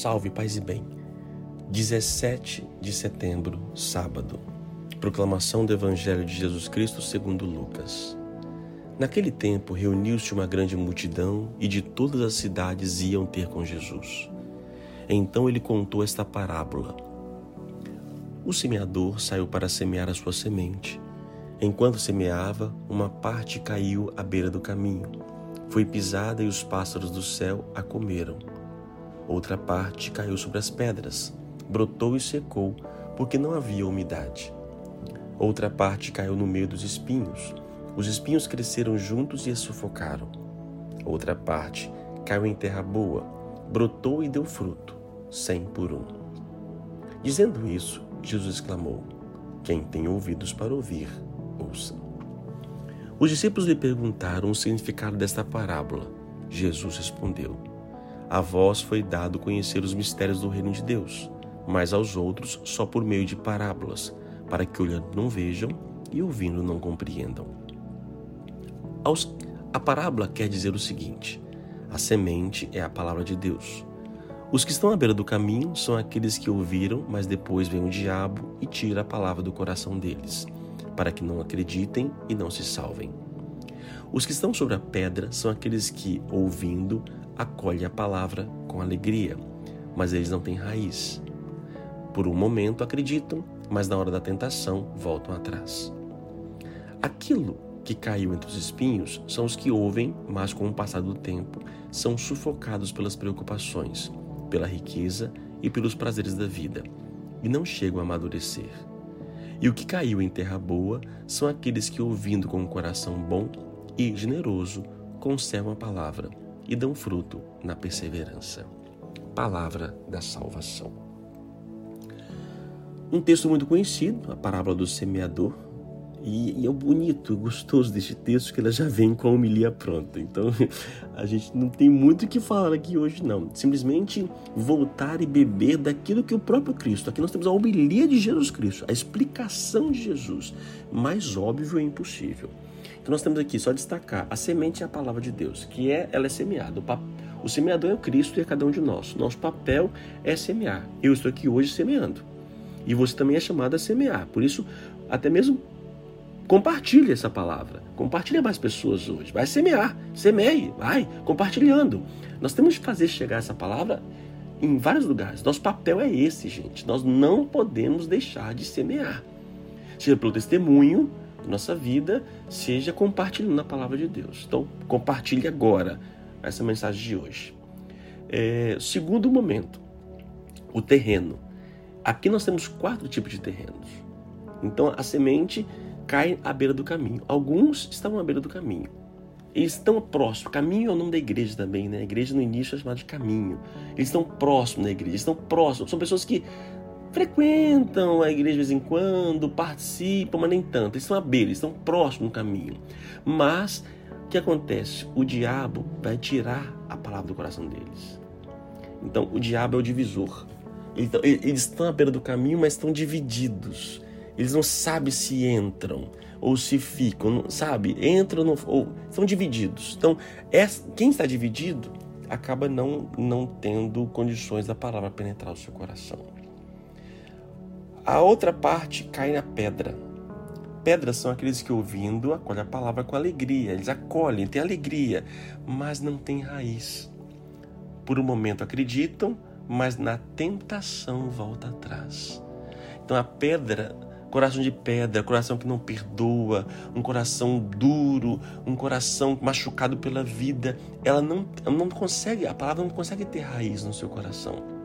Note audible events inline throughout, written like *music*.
Salve, paz e bem. 17 de setembro, sábado. Proclamação do Evangelho de Jesus Cristo segundo Lucas. Naquele tempo reuniu-se uma grande multidão e de todas as cidades iam ter com Jesus. Então ele contou esta parábola. O semeador saiu para semear a sua semente. Enquanto semeava, uma parte caiu à beira do caminho. Foi pisada e os pássaros do céu a comeram. Outra parte caiu sobre as pedras, brotou e secou, porque não havia umidade. Outra parte caiu no meio dos espinhos. Os espinhos cresceram juntos e a sufocaram. Outra parte caiu em terra boa, brotou e deu fruto, cem por um. Dizendo isso, Jesus exclamou: Quem tem ouvidos para ouvir, ouça. Os discípulos lhe perguntaram o significado desta parábola. Jesus respondeu: a vós foi dado conhecer os mistérios do reino de Deus, mas aos outros só por meio de parábolas, para que olhando não vejam e ouvindo não compreendam. A parábola quer dizer o seguinte: a semente é a palavra de Deus. Os que estão à beira do caminho são aqueles que ouviram, mas depois vem o diabo e tira a palavra do coração deles, para que não acreditem e não se salvem. Os que estão sobre a pedra são aqueles que, ouvindo, acolhem a palavra com alegria, mas eles não têm raiz. Por um momento acreditam, mas na hora da tentação voltam atrás. Aquilo que caiu entre os espinhos são os que ouvem, mas com o passar do tempo são sufocados pelas preocupações, pela riqueza e pelos prazeres da vida, e não chegam a amadurecer. E o que caiu em terra boa são aqueles que, ouvindo com um coração bom e generoso, conservam a palavra e dão fruto na perseverança. Palavra da salvação. Um texto muito conhecido, a parábola do semeador, e, é bonito, gostoso deste texto que ela já vem com a homilia pronta. Então *laughs* a gente não tem muito o que falar aqui hoje, não. Simplesmente voltar e beber daquilo que o próprio Cristo. Aqui nós temos a homilia de Jesus Cristo, a explicação de Jesus. Mais óbvio é impossível. Então nós temos aqui só destacar a semente é a palavra de Deus, que é ela é semeada. O, o semeador é o Cristo e é cada um de nós. Nosso papel é semear. Eu estou aqui hoje semeando. E você também é chamado a semear. Por isso, até mesmo compartilhe essa palavra. Compartilhe mais pessoas hoje. Vai semear. Semeie. Vai compartilhando. Nós temos que fazer chegar essa palavra em vários lugares. Nosso papel é esse, gente. Nós não podemos deixar de semear. Seja pelo testemunho, nossa vida seja compartilhando a palavra de Deus. Então, compartilhe agora essa mensagem de hoje. É, segundo momento, o terreno. Aqui nós temos quatro tipos de terrenos. Então, a semente cai à beira do caminho. Alguns estão à beira do caminho. Eles estão próximos. Caminho é o nome da igreja também, né? A igreja no início é chamada de caminho. Eles estão próximos da igreja, estão próximos. São pessoas que frequentam a igreja de vez em quando, participam, mas nem tanto. Eles à beira, estão próximos do caminho. Mas o que acontece? O diabo vai tirar a palavra do coração deles. Então, o diabo é o divisor. Eles estão à beira do caminho, mas estão divididos. Eles não sabem se entram ou se ficam, sabe? Entram ou são divididos. Então, quem está dividido acaba não, não tendo condições da palavra penetrar o seu coração. A outra parte cai na pedra. Pedras são aqueles que, ouvindo, acolhem a palavra com alegria. Eles acolhem, têm alegria, mas não têm raiz. Por um momento acreditam, mas na tentação volta atrás. Então a pedra, coração de pedra, coração que não perdoa, um coração duro, um coração machucado pela vida, ela não, não consegue, a palavra não consegue ter raiz no seu coração.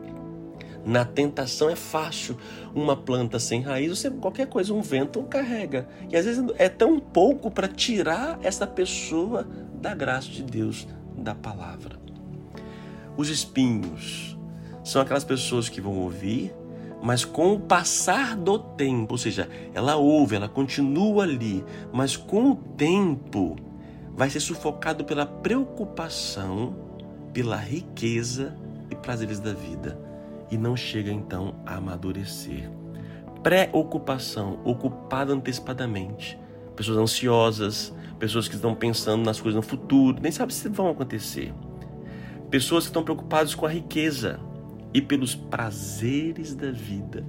Na tentação é fácil. Uma planta sem raiz, você, qualquer coisa, um vento carrega. E às vezes é tão pouco para tirar essa pessoa da graça de Deus, da palavra. Os espinhos são aquelas pessoas que vão ouvir, mas com o passar do tempo, ou seja, ela ouve, ela continua ali, mas com o tempo vai ser sufocado pela preocupação, pela riqueza e prazeres da vida e não chega então a amadurecer. Preocupação, ocupada antecipadamente. Pessoas ansiosas, pessoas que estão pensando nas coisas no futuro, nem sabem se vão acontecer. Pessoas que estão preocupadas com a riqueza e pelos prazeres da vida.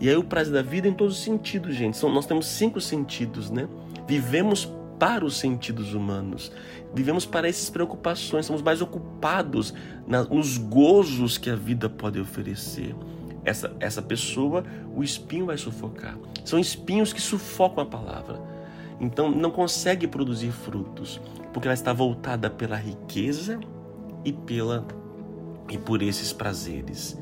E aí o prazer da vida em todos os sentidos, gente. São, nós temos cinco sentidos, né? Vivemos para os sentidos humanos. Vivemos para essas preocupações, somos mais ocupados na, nos gozos que a vida pode oferecer. Essa, essa pessoa, o espinho vai sufocar. São espinhos que sufocam a palavra. Então não consegue produzir frutos, porque ela está voltada pela riqueza e pela e por esses prazeres.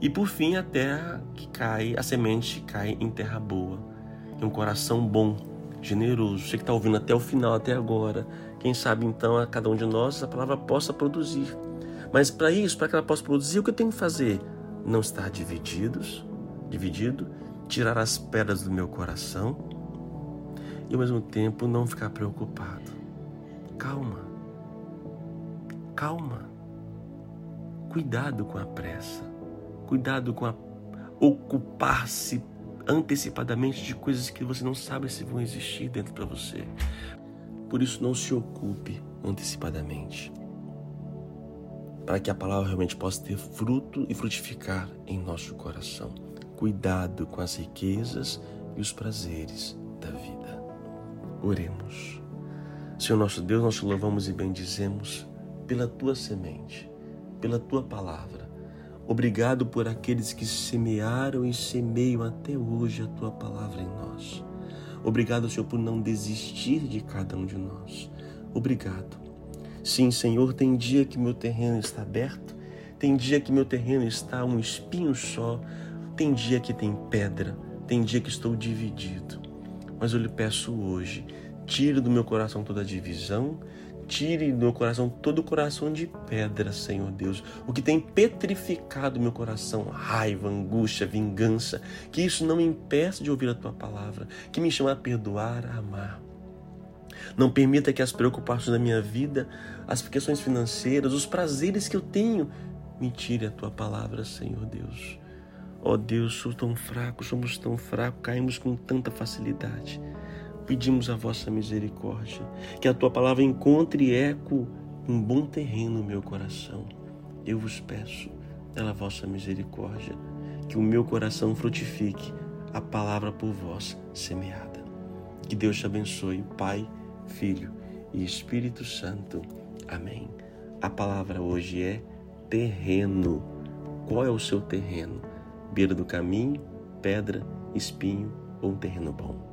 E por fim, a terra que cai, a semente cai em terra boa, em um coração bom, generoso. Você que está ouvindo até o final, até agora, quem sabe então a cada um de nós a palavra possa produzir. Mas para isso, para que ela possa produzir, o que eu tenho que fazer? Não estar divididos, dividido, tirar as pedras do meu coração e ao mesmo tempo não ficar preocupado. Calma. Calma. Cuidado com a pressa. Cuidado com a ocupar-se antecipadamente de coisas que você não sabe se vão existir dentro para você. Por isso, não se ocupe antecipadamente. Para que a palavra realmente possa ter fruto e frutificar em nosso coração. Cuidado com as riquezas e os prazeres da vida. Oremos. Senhor nosso Deus, nós te louvamos e bendizemos pela tua semente, pela tua palavra Obrigado por aqueles que semearam e semeiam até hoje a tua palavra em nós. Obrigado, Senhor, por não desistir de cada um de nós. Obrigado. Sim, Senhor, tem dia que meu terreno está aberto, tem dia que meu terreno está um espinho só, tem dia que tem pedra, tem dia que estou dividido. Mas eu lhe peço hoje, tire do meu coração toda a divisão, Tire do meu coração todo o coração de pedra, Senhor Deus. O que tem petrificado meu coração, raiva, angústia, vingança. Que isso não me impeça de ouvir a tua palavra. Que me chama a perdoar, a amar. Não permita que as preocupações da minha vida, as questões financeiras, os prazeres que eu tenho, me tire a tua palavra, Senhor Deus. Ó oh Deus, sou tão fraco, somos tão fracos, caímos com tanta facilidade pedimos a vossa misericórdia, que a tua palavra encontre eco em bom terreno no meu coração. Eu vos peço, pela vossa misericórdia, que o meu coração frutifique a palavra por vós semeada. Que Deus te abençoe, Pai, Filho e Espírito Santo. Amém. A palavra hoje é terreno. Qual é o seu terreno? Beira do caminho, pedra, espinho ou um terreno bom?